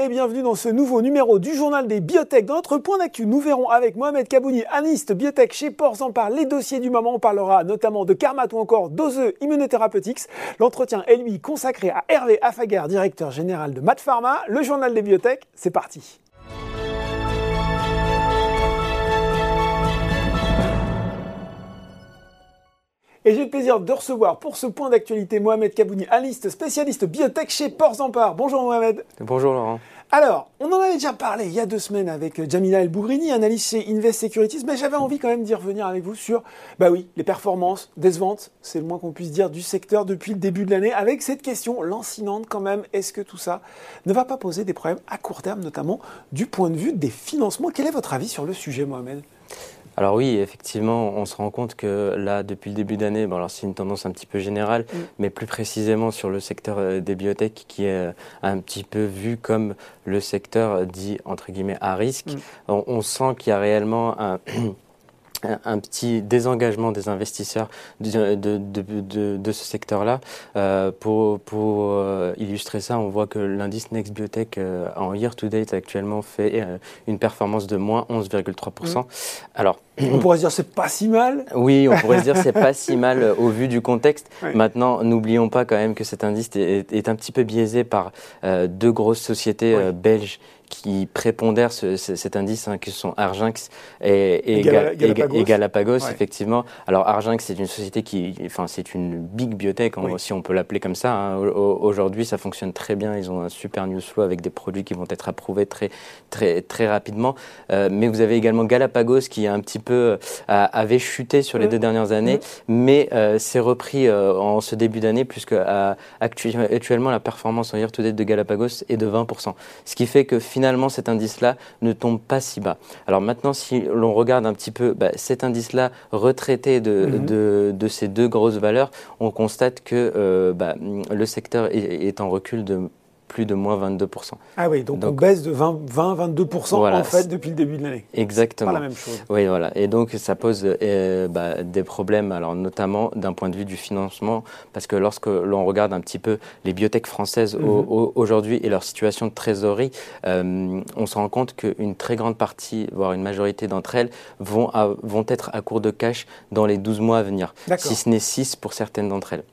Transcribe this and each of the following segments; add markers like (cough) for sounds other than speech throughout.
et bienvenue dans ce nouveau numéro du journal des biotech. Dans notre point d'actu, nous verrons avec Mohamed Kabouni, analyste biotech chez Ports les dossiers du moment. On parlera notamment de Carmat ou encore d'Oseux Immunotherapeutics. L'entretien est lui consacré à Hervé Afagar, directeur général de Mat Pharma. Le journal des biotech, c'est parti. Et j'ai le plaisir de recevoir pour ce point d'actualité Mohamed Kabouni, analyste spécialiste biotech chez Ports Bonjour Mohamed. Bonjour Laurent. Alors, on en avait déjà parlé il y a deux semaines avec Jamila El Bougrini, analyste chez Invest Securities, mais j'avais envie quand même d'y revenir avec vous sur, bah oui, les performances, décevantes, c'est le moins qu'on puisse dire, du secteur depuis le début de l'année, avec cette question lancinante quand même, est-ce que tout ça ne va pas poser des problèmes à court terme, notamment du point de vue des financements? Quel est votre avis sur le sujet, Mohamed? Alors oui, effectivement, on se rend compte que là, depuis le début d'année, bon, alors c'est une tendance un petit peu générale, mm. mais plus précisément sur le secteur euh, des biotech qui est euh, un petit peu vu comme le secteur dit entre guillemets à risque. Mm. on, sent qu'il y a réellement un (clears throat) un petit désengagement des investisseurs de, de, de, de ce secteur-là. Euh, pour pour euh, illustrer ça, on voit que l'indice Next Biotech euh, en year-to-date actuellement fait une performance de moins 11,3%. Mmh. Alors, on pourrait se dire c'est pas si mal. Oui, on pourrait se dire c'est pas si mal au vu du contexte. (laughs) Maintenant, n'oublions pas quand même que cet indice est, est un petit peu biaisé par deux grosses sociétés belges qui prépondèrent cet indice, hein, qui sont Arginx et, Galapagos, effectivement. Alors Arginx, c'est une société qui, enfin, c'est une big biotech, hein, si on peut l'appeler comme ça. Hein. Aujourd'hui, ça fonctionne très bien. Ils ont un super news flow avec des produits qui vont être approuvés très, très, très rapidement. Euh, mais vous avez également Galapagos qui un petit peu euh, avait chuté sur les deux dernières années, mais euh, s'est repris en ce début d'année, puisque actuellement la performance en year to date de Galapagos est de 20%. Ce qui fait que finalement finalement cet indice-là ne tombe pas si bas. Alors maintenant, si l'on regarde un petit peu bah, cet indice-là retraité de, mhm. de, de, ces deux grosses valeurs, on constate que euh, bah, le secteur est, est en recul de plus de moins 22%. Ah oui, donc, on baisse de 20-22% en fait depuis le début de l'année. Exactement. Pas la même chose. Oui, voilà. Et donc ça pose euh, bah, des problèmes, alors notamment d'un point de vue du financement, parce que lorsque l'on regarde un petit peu les biotech françaises mhm. aujourd'hui et leur situation de trésorerie, euh, on se rend compte qu'une très grande partie, voire une majorité d'entre elles, vont, vont être à court de cash dans les 12 mois à venir, si ce n'est 6 pour certaines d'entre elles.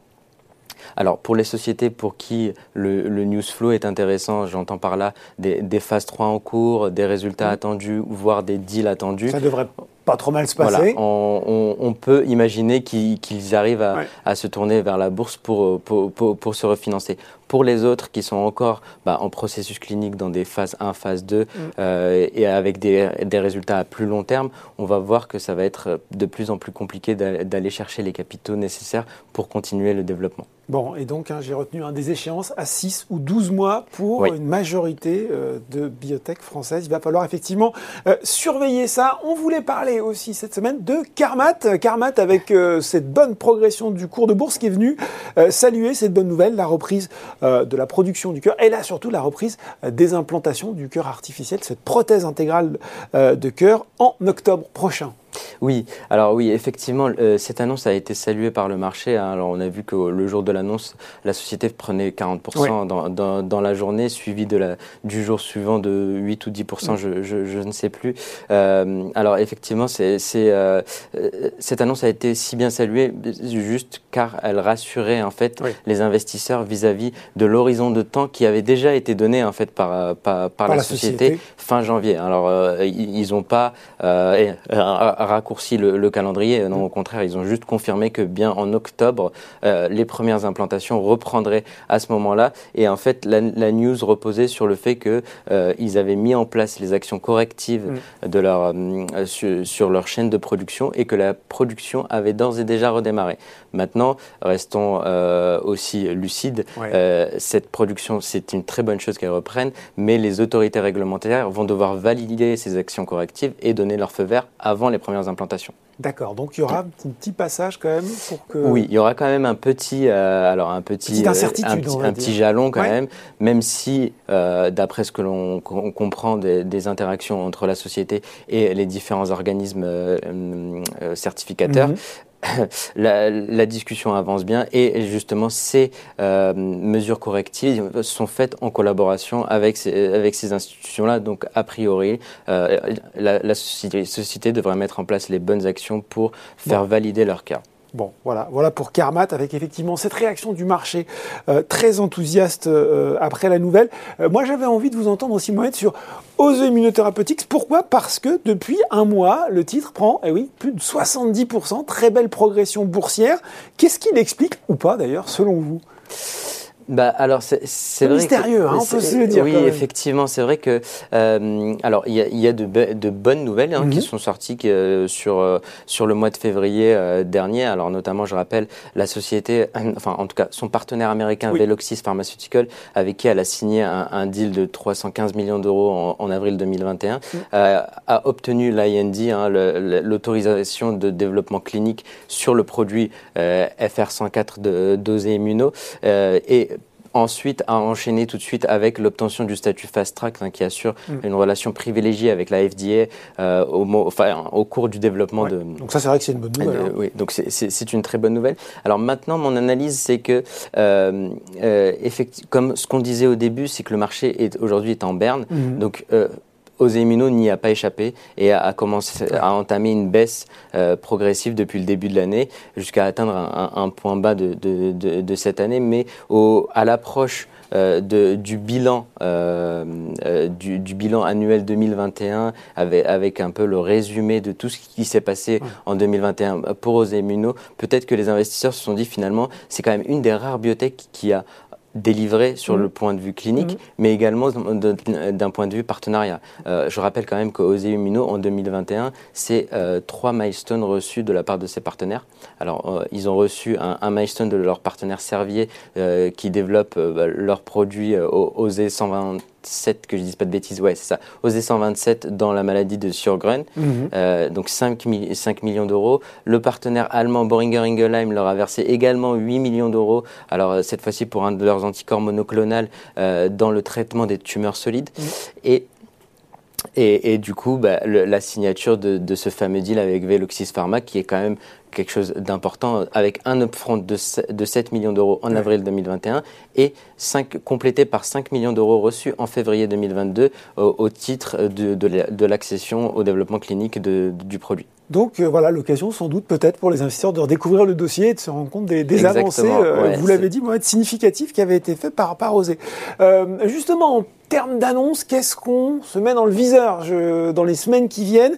Alors, pour les sociétés pour qui le, news flow est intéressant, j'entends par là des, phases 3 en cours, des résultats mmh. attendus, voire des deals attendus. Ça devrait pas trop mal se passer. on, peut imaginer qu'ils arrivent à, se tourner vers la bourse pour, pour, se refinancer. Pour les autres qui sont encore bah, en processus clinique dans des phases 1, phase 2 mm. euh, et avec des, des, résultats à plus long terme, on va voir que ça va être de plus en plus compliqué d'aller chercher les capitaux nécessaires pour continuer le développement. Bon, et donc hein, j'ai retenu un des échéances à 6 ou 12 mois pour une majorité euh, de biotech françaises. Il va falloir effectivement euh, surveiller ça. On voulait parler aussi cette semaine de Carmat. Carmat avec euh, cette bonne progression du cours de bourse qui est venue euh, saluer cette bonne nouvelle, la reprise euh, de la production du cœur et là surtout la reprise des implantations du cœur artificiel, cette prothèse intégrale de cœur en octobre prochain. Oui, alors oui, effectivement, euh, cette annonce a été saluée par le marché. Hein. Alors on a vu que le jour de l'annonce, la société prenait 40% dans, dans, la journée, suivi de la, du jour suivant de 8 ou 10%, mm. je, je, je, ne sais plus. Euh, alors effectivement, c'est, euh, cette annonce a été si bien saluée juste car elle rassurait en fait les investisseurs vis-à-vis de l'horizon de temps qui avait déjà été donné en fait par, par, par, la, société, fin janvier. Alors ils n'ont pas raccourci le, calendrier. Non, au contraire, ils ont juste confirmé que bien en octobre, euh, les premières implantations reprendraient à ce moment-là. Et en fait, la, news reposait sur le fait qu'ils euh, avaient mis en place les actions correctives mm. de leur, euh, sur, leur chaîne de production et que la production avait d'ores et déjà redémarré. Maintenant, restons aussi lucides. cette production, c'est une très bonne chose qu'elle reprenne, mais les autorités réglementaires vont devoir valider ces actions correctives et donner leur feu vert avant les premières implantations. D'accord, donc il y aura un petit passage quand même pour que... Oui, il y aura quand même un petit, euh, alors un petit, euh, un, petit, jalon quand même, même si, euh, d'après ce que l'on comprend des, interactions entre la société et les différents organismes certificateurs, mhm. (coughs) la, discussion avance bien et justement ces mesures correctives sont faites en collaboration avec ces, avec ces institutions-là. Donc a priori, la, société, devrait mettre en place les bonnes actions pour faire valider leur cas. Bon, voilà, voilà pour Carmat, avec effectivement cette réaction du marché euh, très enthousiaste euh, après la nouvelle. Euh, moi, j'avais envie de vous entendre aussi, Mohamed, sur Ose Immunotherapeutics. Pourquoi? Parce que depuis un mois, le titre prend, eh oui, plus de 70%, très belle progression boursière. Qu'est-ce qui l'explique, ou pas d'ailleurs, selon vous? Bah alors c'est mystérieux, hein, on peut se le dire. Oui, effectivement, c'est vrai que euh, alors il y a, y a de, de, bonnes nouvelles hein, qui mhm. sont sorties euh, sur euh, sur le mois de février euh, dernier. Alors notamment, je rappelle la société, enfin en tout cas son partenaire américain Veloxis Pharmaceutical, avec qui elle a signé un, un deal de 315 millions d'euros en, en, avril 2021, mhm. a obtenu l'IND, hein, l'autorisation de développement clinique sur le produit FR104 de dosé immuno et ensuite a enchaîné tout de suite avec l'obtention du statut fast track hein, qui assure mm. une relation privilégiée avec la FDA euh, au, enfin, au, cours du développement de. Donc ça c'est vrai que c'est une bonne nouvelle. Hein. Oui, donc c'est une très bonne nouvelle. Alors maintenant mon analyse c'est que euh, euh comme ce qu'on disait au début c'est que le marché est aujourd'hui est en berne. Mm-hmm. Donc Osémino n'y a pas échappé et a, commencé à entamer une baisse euh, progressive depuis le début de l'année jusqu'à atteindre un, point bas de, cette année. Mais au, à l'approche euh, du bilan euh, du, bilan annuel 2021 avec, avec, un peu le résumé de tout ce qui s'est passé en 2021 pour Osémino, peut-être que les investisseurs se sont dit finalement c'est quand même une des rares biotech qui a délivré sur mm. le point de vue clinique, mm. mais également d'un point de vue partenariat. Euh, je rappelle quand même qu'Osé Immuno, en 2021, c'est euh, trois milestones reçus de la part de ses partenaires. Alors, euh, ils ont reçu un, un, milestone de leur partenaire Servier qui développe leurs produits Osé 120 que je dise pas de bêtises, ouais, c'est ça, OSE 127 dans la maladie de Sjogren, mhm. euh, donc 5, 5 millions d'euros. Le partenaire allemand Boehringer Ingelheim leur a versé également 8 millions d'euros, alors euh, cette fois-ci pour un de leurs anticorps monoclonales euh, dans le traitement des tumeurs solides. Mhm. Et et, et, du coup, bah, la signature de, de, ce fameux deal avec Veloxis Pharma, qui est quand même quelque chose d'important, avec un upfront de, de 7 millions d'euros en avril 2021 et 5, complété par 5 millions d'euros reçus en février 2022 au, titre de, de l'accession au développement clinique du produit. Donc euh, voilà l'occasion sans doute peut-être pour les investisseurs de redécouvrir le dossier et de se rendre compte des, avancées, euh, vous l'avez dit, significatives qui avaient été faites par, par Osé. Euh, justement, en termes d'annonce, qu'est-ce qu'on se met dans le viseur je, dans les semaines qui viennent?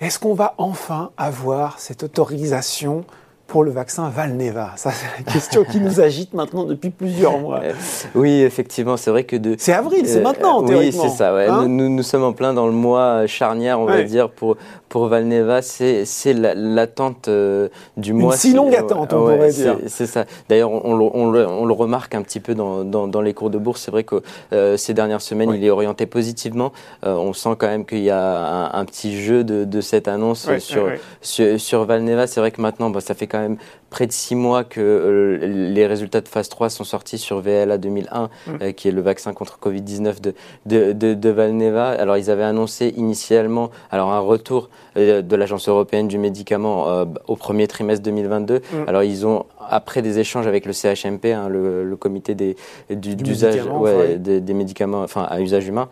Est-ce qu'on va enfin avoir cette autorisation pour le vaccin Valneva Ça, c'est la question qui nous agite maintenant depuis plusieurs mois. Euh, oui, effectivement, c'est vrai que de. C'est avril, c'est maintenant, théoriquement. Oui, c'est ça. Ouais. Hein nous, nous, sommes en plein dans le mois charnière, on va dire, pour, pour Valneva. C'est l'attente euh, du mois. Une si longue attente, on pourrait dire. C'est ça. D'ailleurs, on, on, on, le remarque un petit peu dans, dans, dans les cours de bourse. C'est vrai que euh, ces dernières semaines, il est orienté positivement. on sent quand même qu'il y a un, petit jeu de, de cette annonce sur, sur, sur, Valneva. C'est vrai que maintenant, bah, ça fait quand même près de six mois que euh, les résultats de phase 3 sont sortis sur VLA 2001, mm. euh, qui est le vaccin contre Covid-19 de, de, de, de, Valneva. Alors, ils avaient annoncé initialement alors, un retour euh, de l'Agence européenne du médicament au premier trimestre 2022. Mm. Alors, ils ont, après des échanges avec le CHMP, hein, le, comité des, du, d'usage des, des médicaments enfin, à usage humain,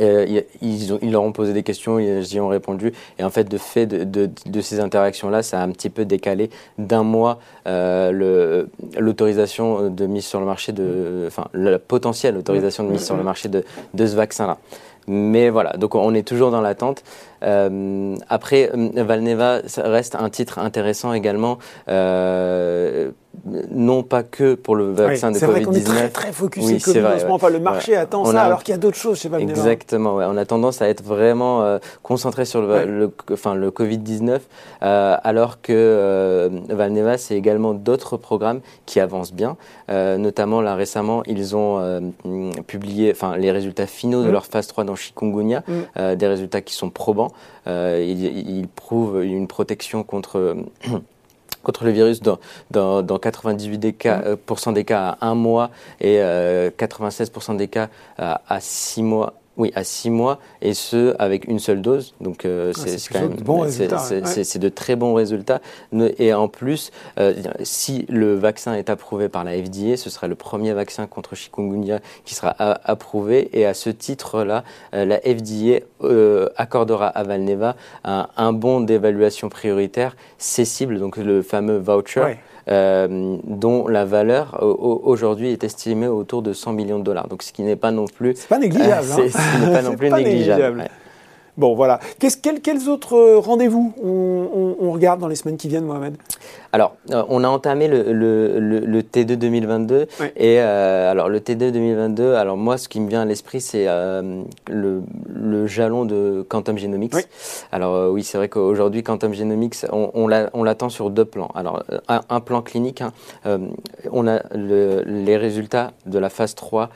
euh, ils, leur ont posé des questions, ils y ont répondu. Et en fait, de fait de, ces interactions-là, ça a un petit peu décalé d'un mois euh, l'autorisation de mise sur le marché de, enfin, la potentielle autorisation de mise sur le marché de, ce vaccin-là. Mais voilà, donc on est toujours dans l'attente. Euh, après, Valneva reste un titre intéressant également. Non pas que pour le vaccin de Covid-19. C'est vrai qu'on est très, très focusé oui, vrai, Enfin, le marché attend ça, alors qu'il y a d'autres choses chez Valneva. Exactement, ouais. on a tendance à être vraiment euh, concentré sur le, le, enfin, le Covid-19, euh, alors que euh, Valneva, c'est également d'autres programmes qui avancent bien. Euh, notamment, là, récemment, ils ont euh, publié enfin, les résultats finaux de mm. leur phase 3 dans chikungunya, mm. des résultats qui sont probants. ils, ils prouvent une protection contre contre le virus dans, dans, dans 98% des cas, mmh. euh, des cas à un mois et 96% euh, des cas à, à six mois Oui, à six mois, et ce, avec une seule dose. Donc, euh, ah, c'est quand même. Bon c'est de très bons résultats. Et en plus, euh, si le vaccin est approuvé par la FDA, ce sera le premier vaccin contre chikungunya qui sera approuvé. Et à ce titre-là, euh, la FDA accordera à Valneva un, un bon d'évaluation prioritaire cessible, donc le fameux voucher. Euh, dont la valeur aujourd'hui est estimée autour de 100 millions de dollars. Donc ce qui n'est pas non plus... C'est pas négligeable. Euh, ce n'est pas non (laughs) plus négligeable. Bon, voilà. quels, autres euh, rendez-vous on, regarde dans les semaines qui viennent, Mohamed? Alors, euh, on a entamé le, le, T2 2022. Et euh, alors, le T2 2022, alors moi, ce qui me vient à l'esprit, c'est le, jalon de Quantum Genomics. Alors, oui, c'est vrai qu'aujourd'hui, Quantum Genomics, on, on l'attend sur deux plans. Alors, un, plan clinique, hein. on a les résultats de la phase 3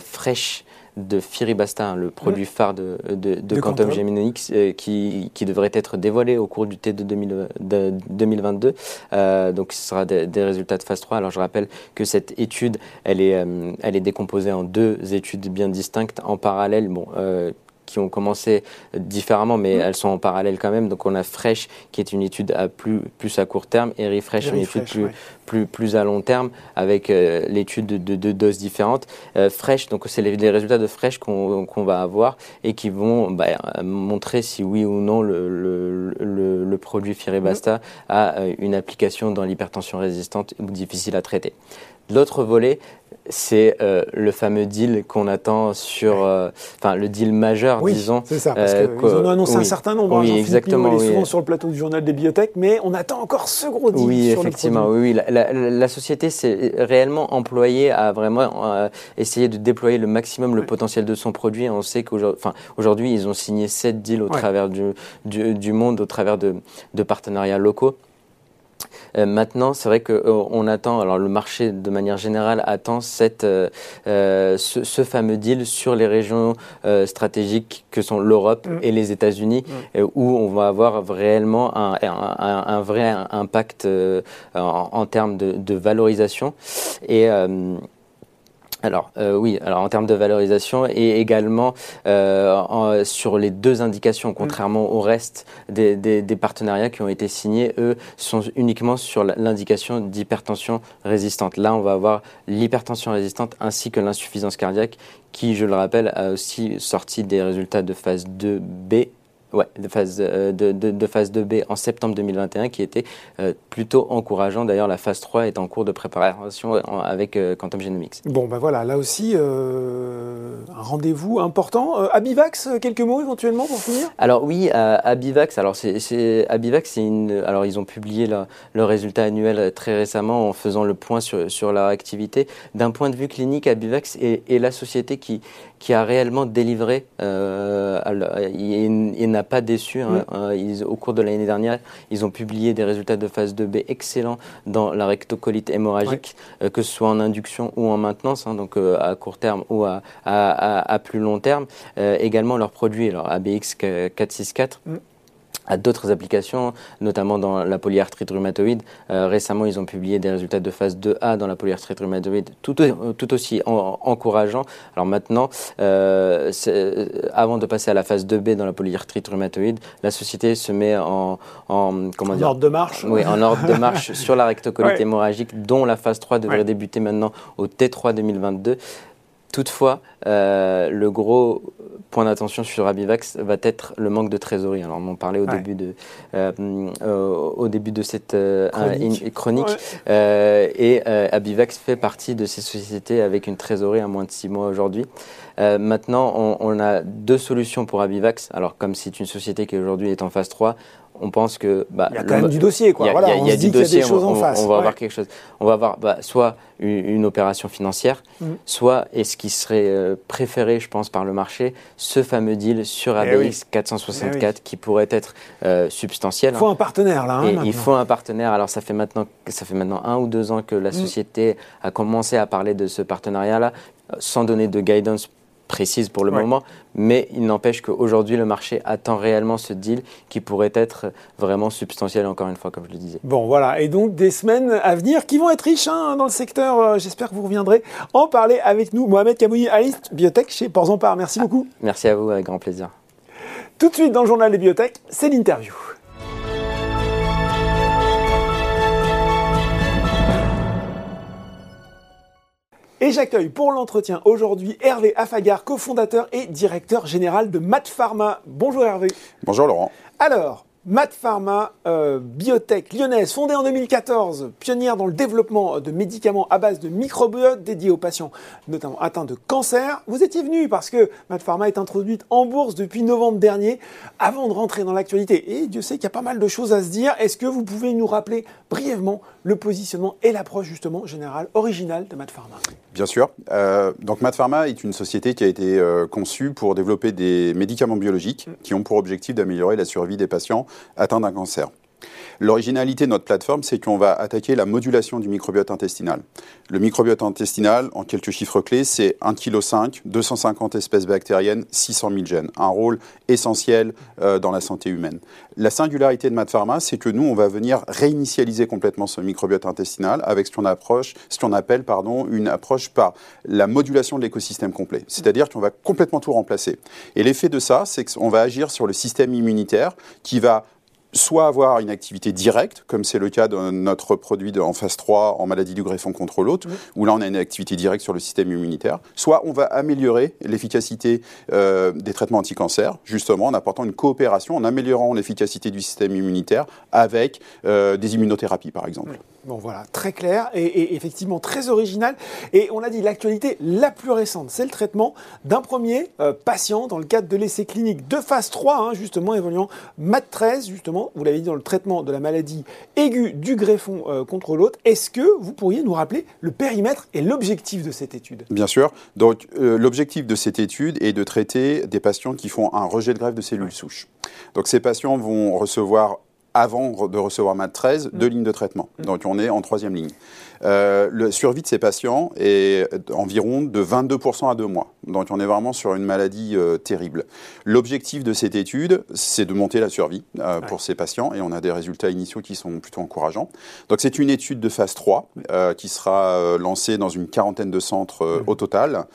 fraîche de Firibasta, hein, le produit phare de, de, Quantum Genomics, euh, qui, qui, devrait être dévoilé au cours du T2 2022. Euh, donc, ce sera des, résultats de phase 3. Alors, je rappelle que cette étude, elle est, euh, elle est décomposée en deux études bien distinctes en parallèle. Bon, qui ont commencé différemment, mais mm. elles sont en parallèle quand même. Donc on a Fresh, qui est une étude à plus, plus à court terme, et Refresh, une étude plus, plus, plus à long terme, avec euh, l'étude de deux doses différentes. Euh, Fresh, donc c'est les, résultats de Fresh qu'on va avoir et qui vont bah, montrer si oui ou non le, le, le, produit Firibasta mm. a euh, une application dans l'hypertension résistante ou difficile à traiter. L'autre volet, c'est euh, le fameux deal qu'on attend sur, euh, enfin le deal majeur, oui, disons. C'est ça, parce euh, qu'ils en ont annoncé un certain nombre. Oui, exactement. Est souvent sur le plateau du journal des bibliothèques, mais on attend encore ce gros deal. Oui, effectivement. oui, oui. La, société s'est réellement employée à vraiment essayer de déployer le maximum le potentiel de son produit. On sait qu'aujourd'hui, ils ont signé sept deals au travers du, du, monde, au travers de, de partenariats locaux. Euh, maintenant, c'est vrai qu'on euh, attend, alors le marché de manière générale attend cette, euh, ce, fameux deal sur les régions stratégiques que sont l'Europe mm. et les États-Unis, mm. où on va avoir réellement un, un, vrai impact en, termes de, de valorisation. Et alors euh, oui, alors en termes de valorisation et également euh, sur les deux indications, contrairement au reste des, partenariats qui ont été signés, eux sont uniquement sur l'indication d'hypertension résistante. Là, on va avoir l'hypertension résistante ainsi que l'insuffisance cardiaque qui, je le rappelle, a aussi sorti des résultats de phase 2B Ouais, de phase, euh, de, de, phase 2B en septembre 2021 qui était euh, plutôt encourageant. D'ailleurs, la phase 3 est en cours de préparation avec euh, Quantum Genomics. Bon, ben voilà, là aussi, un rendez-vous important. Abivax, quelques mots éventuellement pour finir? Alors oui, Abivax, alors c'est, Abivax, c'est une, alors ils ont publié le résultat annuel très récemment en faisant le point sur, sur leur activité. D'un point de vue clinique, Abivax est, est la société qui, qui a réellement délivré. Euh, il, n'a pas déçu. Hein. Euh, au cours de l'année dernière, ils ont publié des résultats de phase 2B excellents dans la rectocolite hémorragique, euh, que ce soit en induction ou en maintenance, hein, donc à court terme ou à, à, plus long terme. également leurs produits, alors ABX 464 à d'autres applications, notamment dans la polyarthrite rhumatoïde. Euh, récemment, ils ont publié des résultats de phase 2A dans la polyarthrite rhumatoïde, tout, tout aussi encourageants. Alors maintenant, euh, avant de passer à la phase 2B dans la polyarthrite rhumatoïde, la société se met en, en comment en ordre de marche. Oui, en ordre de marche (laughs) sur la rectocolite hémorragique, dont la phase 3 devrait débuter maintenant au T3 2022. Toutefois, euh, le gros point d'attention sur Abivax va être le manque de trésorerie. Alors, on en parlait au, début, de, euh, euh, au début de cette chronique. et Abivax fait partie de ces sociétés avec une trésorerie à moins de six mois aujourd'hui. maintenant, on, on, a deux solutions pour Abivax. Alors, comme c'est une société qui aujourd'hui est en phase 3, on pense que bah, il y a quand même du dossier quoi. Il y a, du dossier, on, en face. On va avoir quelque chose. On va avoir bah, soit une, opération financière, mm. soit et ce qui serait euh, préféré, je pense, par le marché, ce fameux deal sur eh ABX 464 eh qui pourrait être euh, substantiel. Il faut un partenaire là. Hein, il faut un partenaire. Alors ça fait maintenant ça fait maintenant un ou deux ans que la mm. société a commencé à parler de ce partenariat là, sans donner de guidance précise pour le moment, mais il n'empêche qu'aujourd'hui, le marché attend réellement ce deal qui pourrait être vraiment substantiel, encore une fois, comme je le disais. Bon, voilà. Et donc, des semaines à venir qui vont être riches hein, dans le secteur. Euh, j'espère que vous reviendrez en parler avec nous. Mohamed Kamouni, Alice, biotech chez Porzampar. Merci beaucoup. Merci à vous, avec grand plaisir. Tout de suite dans le journal des biotech, c'est l'interview. Et j'accueille pour l'entretien aujourd'hui Hervé Afagar, cofondateur et directeur général de Mat Pharma. Bonjour Hervé. Bonjour Laurent. Alors, Mat Pharma, euh, biotech lyonnaise, fondée en 2014, pionnière dans le développement de médicaments à base de microbiotes dédiés aux patients, notamment atteints de cancer. Vous étiez venu parce que Mat Pharma est introduite en bourse depuis novembre dernier. Avant de rentrer dans l'actualité, et Dieu sait qu'il y a pas mal de choses à se dire, est-ce que vous pouvez nous rappeler brièvement le positionnement et l'approche justement générale, originale de Mat Pharma Bien sûr. Euh, donc Mat Pharma est une société qui a été euh, conçue pour développer des médicaments biologiques mm. qui ont pour objectif d'améliorer la survie des patients atteint d'un cancer. L'originalité de notre plateforme, c'est qu'on va attaquer la modulation du microbiote intestinal. Le microbiote intestinal, en quelques chiffres clés, c'est 1,5 kg, 250 espèces bactériennes, 600 000 gènes. Un rôle essentiel euh, dans la santé humaine. La singularité de MadPharma, c'est que nous, on va venir réinitialiser complètement ce microbiote intestinal avec ce qu'on approche, ce qu'on appelle pardon, une approche par la modulation de l'écosystème complet. C'est-à-dire qu'on va complètement tout remplacer. Et l'effet de ça, c'est qu'on va agir sur le système immunitaire qui va soit avoir une activité directe, comme c'est le cas de notre produit en phase 3 en maladie du greffon contre l'autre, où là on a une activité directe sur le système immunitaire, soit on va améliorer l'efficacité euh, des traitements anti-cancer, justement en apportant une coopération, en améliorant l'efficacité du système immunitaire avec euh, des immunothérapies par exemple. Bon voilà, très clair et, effectivement très original. Et on a dit l'actualité la plus récente, c'est le traitement d'un premier euh, patient dans le cadre de l'essai clinique de phase 3, hein, justement évoluant MAT13, justement, vous l'avez dit dans le traitement de la maladie aiguë du greffon euh, contre l'autre. Est-ce que vous pourriez nous rappeler le périmètre et l'objectif de cette étude? Bien sûr. Donc euh, l'objectif de cette étude est de traiter des patients qui font un rejet de greffe de cellules souches. Donc ces patients vont recevoir avant de recevoir MAT13, deux mm. lignes de traitement. Mm. Donc on est en troisième ligne. Euh, le survie de ces patients est environ de 22% à deux mois. Donc on est vraiment sur une maladie euh, terrible. L'objectif de cette étude, c'est de monter la survie euh, pour ces patients et on a des résultats initiaux qui sont plutôt encourageants. Donc c'est une étude de phase 3 qui sera lancée dans une quarantaine de centres mm. au total.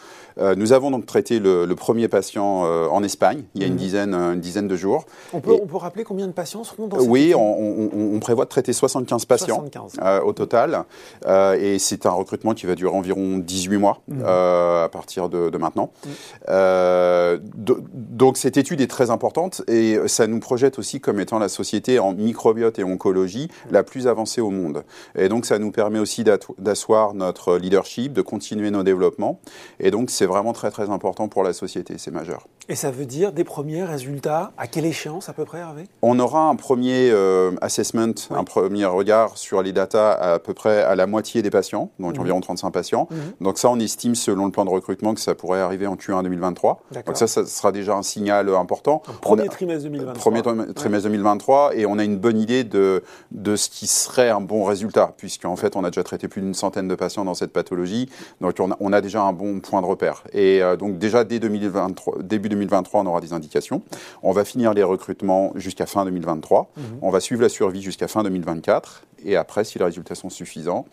Nous avons donc traité le, premier patient en Espagne il y a une, dizaine, une dizaine de jours. On peut, on peut rappeler combien de patients seront dans cette Oui, on, on, prévoit de traiter 75 patients au total. Euh, et c'est un recrutement qui va durer environ 18 mois mmh. euh, à partir de, maintenant. Mmh. Euh, donc cette étude est très importante et ça nous projette aussi comme étant la société en microbiote et oncologie la plus avancée au monde. Et donc ça nous permet aussi d'asseoir notre leadership, de continuer nos développements. Et donc c'est vraiment très très important pour la société, c'est majeur. Et ça veut dire des premiers résultats À quelle échéance à peu près, Hervé? On aura un premier assessment, un premier regard sur les datas à peu près à la moitié des patients, donc mhm. environ 35 patients. Mhm. Donc ça, on estime selon le plan de recrutement que ça pourrait arriver en Q1 2023. Donc ça, ça sera déjà un signal important. premier trimestre 2023. Premier trimestre 2023, et on a une bonne idée de, de ce qui serait un bon résultat, puisqu'en fait, on a déjà traité plus d'une centaine de patients dans cette pathologie, donc on a, on a déjà un bon point de repère. Et euh, donc déjà, dès 2023, début 2023, on aura des indications. On va finir les recrutements jusqu'à fin 2023. Mhm. On va suivre la survie jusqu'à fin 2024. Et après, si les résultats sont suffisants,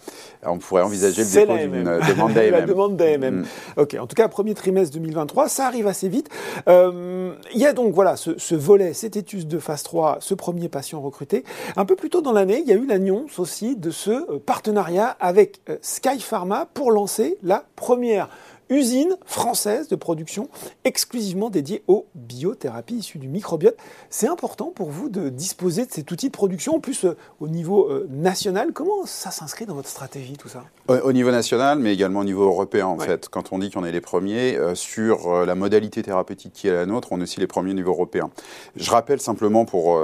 on pourrait envisager le dépôt d'une demande d'AMM. (laughs) la demande d'AMM. Mm. Ok, en tout cas, premier trimestre 2023, ça arrive assez vite. Euh, il y a donc voilà ce, volet, cette étude de phase 3, ce premier patient recruté. Un peu plus tôt dans l'année, il y a eu l'annonce aussi de ce euh, partenariat avec euh, Sky Pharma pour lancer la première usine française de production exclusivement dédiée aux biothérapies issues du microbiote. C'est important pour vous de disposer de cet outil de production, en plus euh, au niveau euh, national. Comment ça s'inscrit dans votre stratégie, tout ça? Au, niveau national, mais également au niveau européen, en fait. Quand on dit qu'on est les premiers euh, sur la modalité thérapeutique qui est la nôtre, on est aussi les premiers au niveau européen. Je rappelle simplement pour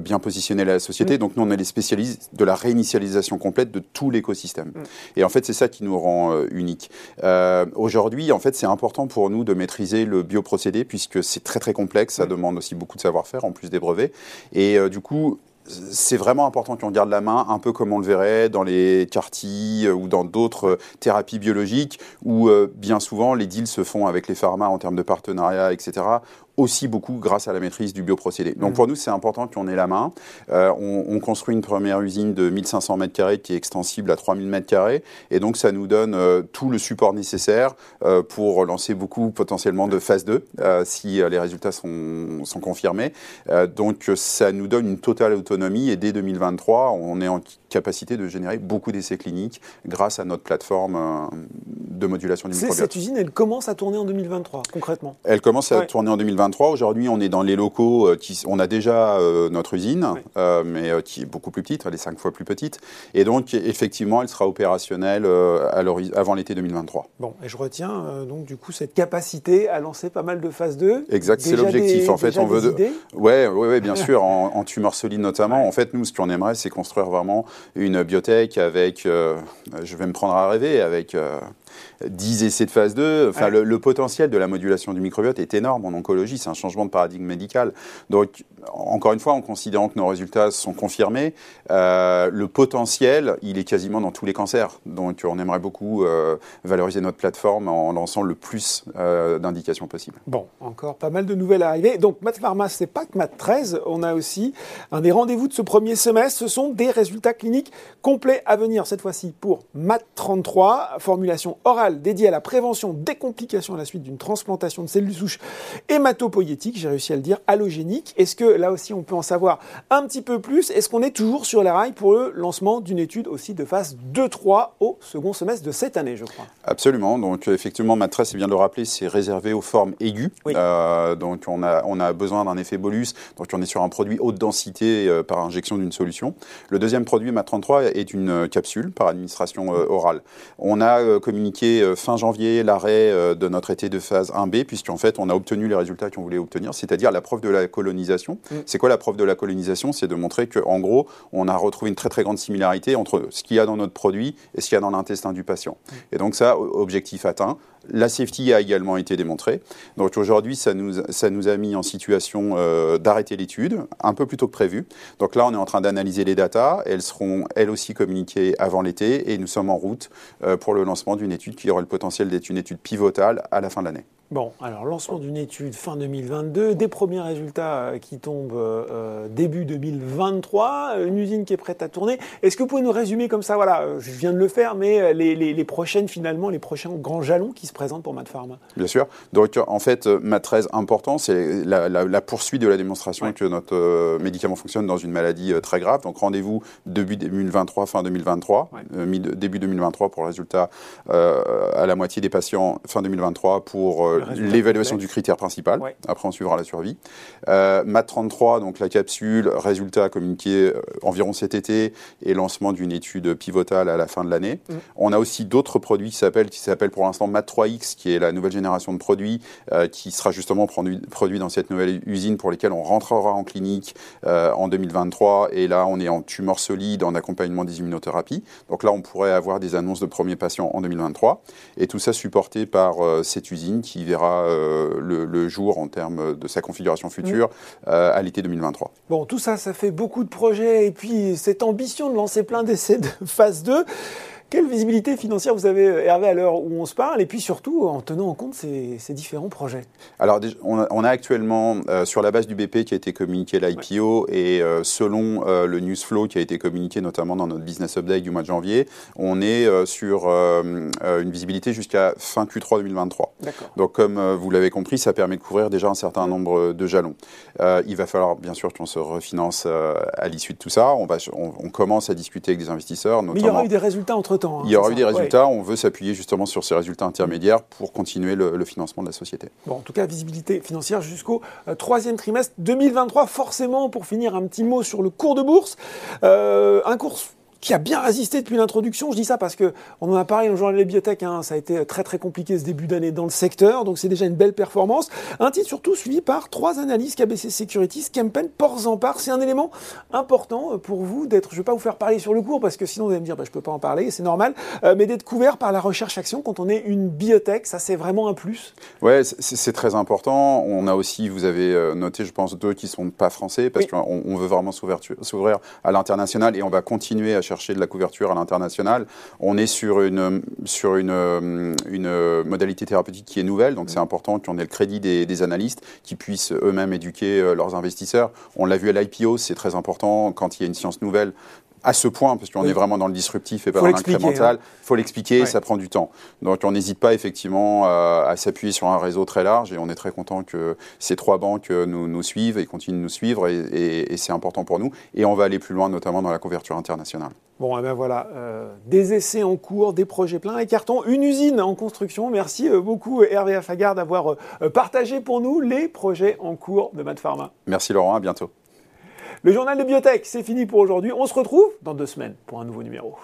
bien positionner la société, mm. donc nous, on est les spécialistes de la réinitialisation complète de tout l'écosystème. Mm. Et en fait, c'est ça qui nous rend unique. Aujourd'hui, Aujourd'hui, en fait, c'est important pour nous de maîtriser le bioprocédé puisque c'est très très complexe, ça demande aussi beaucoup de savoir-faire en plus des brevets. Et euh, du coup, c'est vraiment important qu'on garde la main, un peu comme on le verrait dans les quartiers ou dans d'autres thérapies biologiques, où bien souvent les deals se font avec les pharma en termes de partenariat, etc aussi beaucoup grâce à la maîtrise du bioprocédé. Donc mm. pour nous, c'est important qu'on ait la main. Euh, on, construit une première usine de 1500 m2 qui est extensible à 3000 m2 et donc ça nous donne euh, tout le support nécessaire euh, pour lancer beaucoup potentiellement de phase 2 si les résultats sont, sont confirmés. donc ça nous donne une totale autonomie et dès 2023, on est en capacité de générer beaucoup d'essais cliniques grâce à notre plateforme de modulation du microbiote. Cette usine, elle commence à tourner en 2023, concrètement Elle commence à tourner en 2023. Aujourd'hui, on est dans les locaux, euh, qui, on a déjà euh, notre usine, euh, mais qui est beaucoup plus petite, elle est cinq fois plus petite. Et donc, effectivement, elle sera opérationnelle avant l'été 2023. Bon, et je retiens donc du coup cette capacité à lancer pas mal de phases 2. Exact, c'est l'objectif. En fait, on veut. De... Ouais, ouais, ouais, bien (laughs) sûr, en, en, tumeur solide notamment. En fait, nous, ce qu'on aimerait, c'est construire vraiment une biotech avec, je vais me prendre à rêver, avec 10 essais de phase 2. Enfin, le, potentiel de la modulation du microbiote est énorme en oncologie. C'est un changement de paradigme médical. Donc, encore une fois, en considérant que nos résultats sont confirmés, euh, le potentiel, il est quasiment dans tous les cancers. Donc, on aimerait beaucoup euh, valoriser notre plateforme en lançant le plus euh, d'indications possibles. Bon, encore pas mal de nouvelles à arriver. Donc, Math Pharma, c'est pas que Math 13. On a aussi un des rendez-vous de ce premier semestre. Ce sont des résultats cliniques complets à venir, cette fois-ci pour Math 33, formulation orale dédiée à la prévention des complications à la suite d'une transplantation de cellules souches hématopoïétiques, j'ai réussi à le dire, allogénique. Est-ce que là aussi on peut en savoir un petit peu plus? Est-ce qu'on est toujours sur les rails pour le lancement d'une étude aussi de phase 2-3 au second semestre de cette année, je crois? Absolument. Donc effectivement, Matresse, c'est bien de le rappeler, c'est réservé aux formes aiguës. Euh, donc on a, on a besoin d'un effet bolus. Donc on est sur un produit haute densité euh, par injection d'une solution. Le deuxième produit, MAT33, est une capsule par administration euh, orale. On a communiqué euh, fin janvier l'arrêt euh, de notre été de phase 1B, puisqu'en fait, on a obtenu les résultats qu'on voulait obtenir, c'est-à-dire la preuve de la colonisation. Mm. C'est quoi la preuve de la colonisation? C'est de montrer qu'en gros, on a retrouvé une très très grande similarité entre ce qu'il y a dans notre produit et ce qu'il y a dans l'intestin du patient. Mm. Et donc ça, objectif atteint. La safety a également été démontrée. Donc aujourd'hui, ça nous, ça nous a mis en situation euh, d'arrêter l'étude, un peu plus tôt que prévu. Donc là, on est en train d'analyser les datas. Elles seront, elles aussi, communiquées avant l'été et nous sommes en route pour le lancement d'une étude qui aura le potentiel d'être une étude pivotale à la fin de l'année. Bon, alors lancement d'une étude fin 2022, des premiers résultats euh, qui tombent euh, euh, début 2023, une usine qui est prête à tourner. Est-ce que vous pouvez nous résumer comme ça, voilà, je viens de le faire, mais les, prochaines finalement, les prochains grands jalons qui se présentent pour Pharma? Bien sûr. Donc en fait, Mat 13 important, c'est la, poursuite de la démonstration que notre médicament fonctionne dans une maladie très grave. Donc rendez-vous début 2023, fin 2023, début 2023 pour le résultat à la moitié des patients, fin 2023 pour l'évaluation du critère principal. Après, on suivra la survie. Euh, MAT33, donc la capsule, résultat communiqué euh, environ cet été et lancement d'une étude pivotale à la fin de l'année. Mm. On a aussi d'autres produits qui s'appellent, qui s'appellent pour l'instant MAT3X, qui est la nouvelle génération de produits euh, qui sera justement produit, produit, dans cette nouvelle usine pour lesquels on rentrera en clinique en 2023. Et là, on est en tumeur solide, en accompagnement des immunothérapies. Donc là, on pourrait avoir des annonces de premiers patients en 2023. Et tout ça supporté par cette usine qui verra euh, le, jour en termes de sa configuration future euh, à l'été 2023. Bon, tout ça, ça fait beaucoup de projets et puis cette ambition de lancer plein d'essais de (laughs) phase 2. Quelle visibilité financière vous avez, Hervé, à l'heure où on se parle, et puis surtout en tenant en compte ces, différents projets Alors, on a, actuellement, euh, sur la base du BP qui a été communiqué l'IPO, et euh, selon euh, le news flow qui a été communiqué notamment dans notre business update du mois de janvier, on est sur une visibilité jusqu'à fin Q3 2023. Donc, comme vous l'avez compris, ça permet de couvrir déjà un certain nombre de jalons. il va falloir, bien sûr, qu'on se refinance à l'issue de tout ça. On, va, on, commence à discuter avec des investisseurs. Notamment... Mais il y aura eu des résultats entre Hein, il y aura eu des résultats. On veut s'appuyer justement sur ces résultats intermédiaires pour continuer le, financement de la société. Bon, en tout cas, visibilité financière jusqu'au euh, troisième trimestre 2023. Forcément, pour finir, un petit mot sur le cours de bourse. Euh, un cours qui a bien résisté depuis l'introduction. Je dis ça parce que on en a parlé dans le journal des biotech. Hein, ça a été très très compliqué ce début d'année dans le secteur, donc c'est déjà une belle performance. Un titre surtout suivi par trois analyses KBC Securities, Kempen, Porzampar. C'est un élément important pour vous d'être. Je ne vais pas vous faire parler sur le cours parce que sinon vous allez me dire bah, je peux pas en parler, c'est normal, euh, mais d'être couvert par la recherche action quand on est une biotech, ça c'est vraiment un plus. Ouais, c'est très important. On a aussi, vous avez euh, noté, je pense, deux qui sont pas français parce qu'on on veut vraiment s'ouvrir à l'international et on va continuer à chercher de la couverture à l'international. On est sur une, euh, une modalité thérapeutique qui est nouvelle, donc c'est important qu'on ait le crédit des, des analystes qui puissent eux-mêmes éduquer euh, leurs investisseurs. On l'a vu à l'IPO, c'est très important quand il y a une science nouvelle à ce point, parce qu'on est vraiment dans le disruptif et pas dans l'incrémental. Il hein. faut l'expliquer, ça prend du temps. Donc on n'hésite pas effectivement euh, à, s'appuyer sur un réseau très large et on est très content que ces trois banques euh, nous, nous suivent et continuent de nous suivre et, c'est important pour nous. Et on va aller plus loin, notamment dans la couverture internationale. Bon, et eh ben voilà, euh, des essais en cours, des projets pleins et cartons, une usine en construction. Merci beaucoup Hervé Affagard d'avoir partagé pour nous les projets en cours de Mad Pharma. Merci Laurent, à bientôt. Le journal de biotech, c'est fini pour aujourd'hui. On se retrouve dans deux semaines pour un nouveau numéro.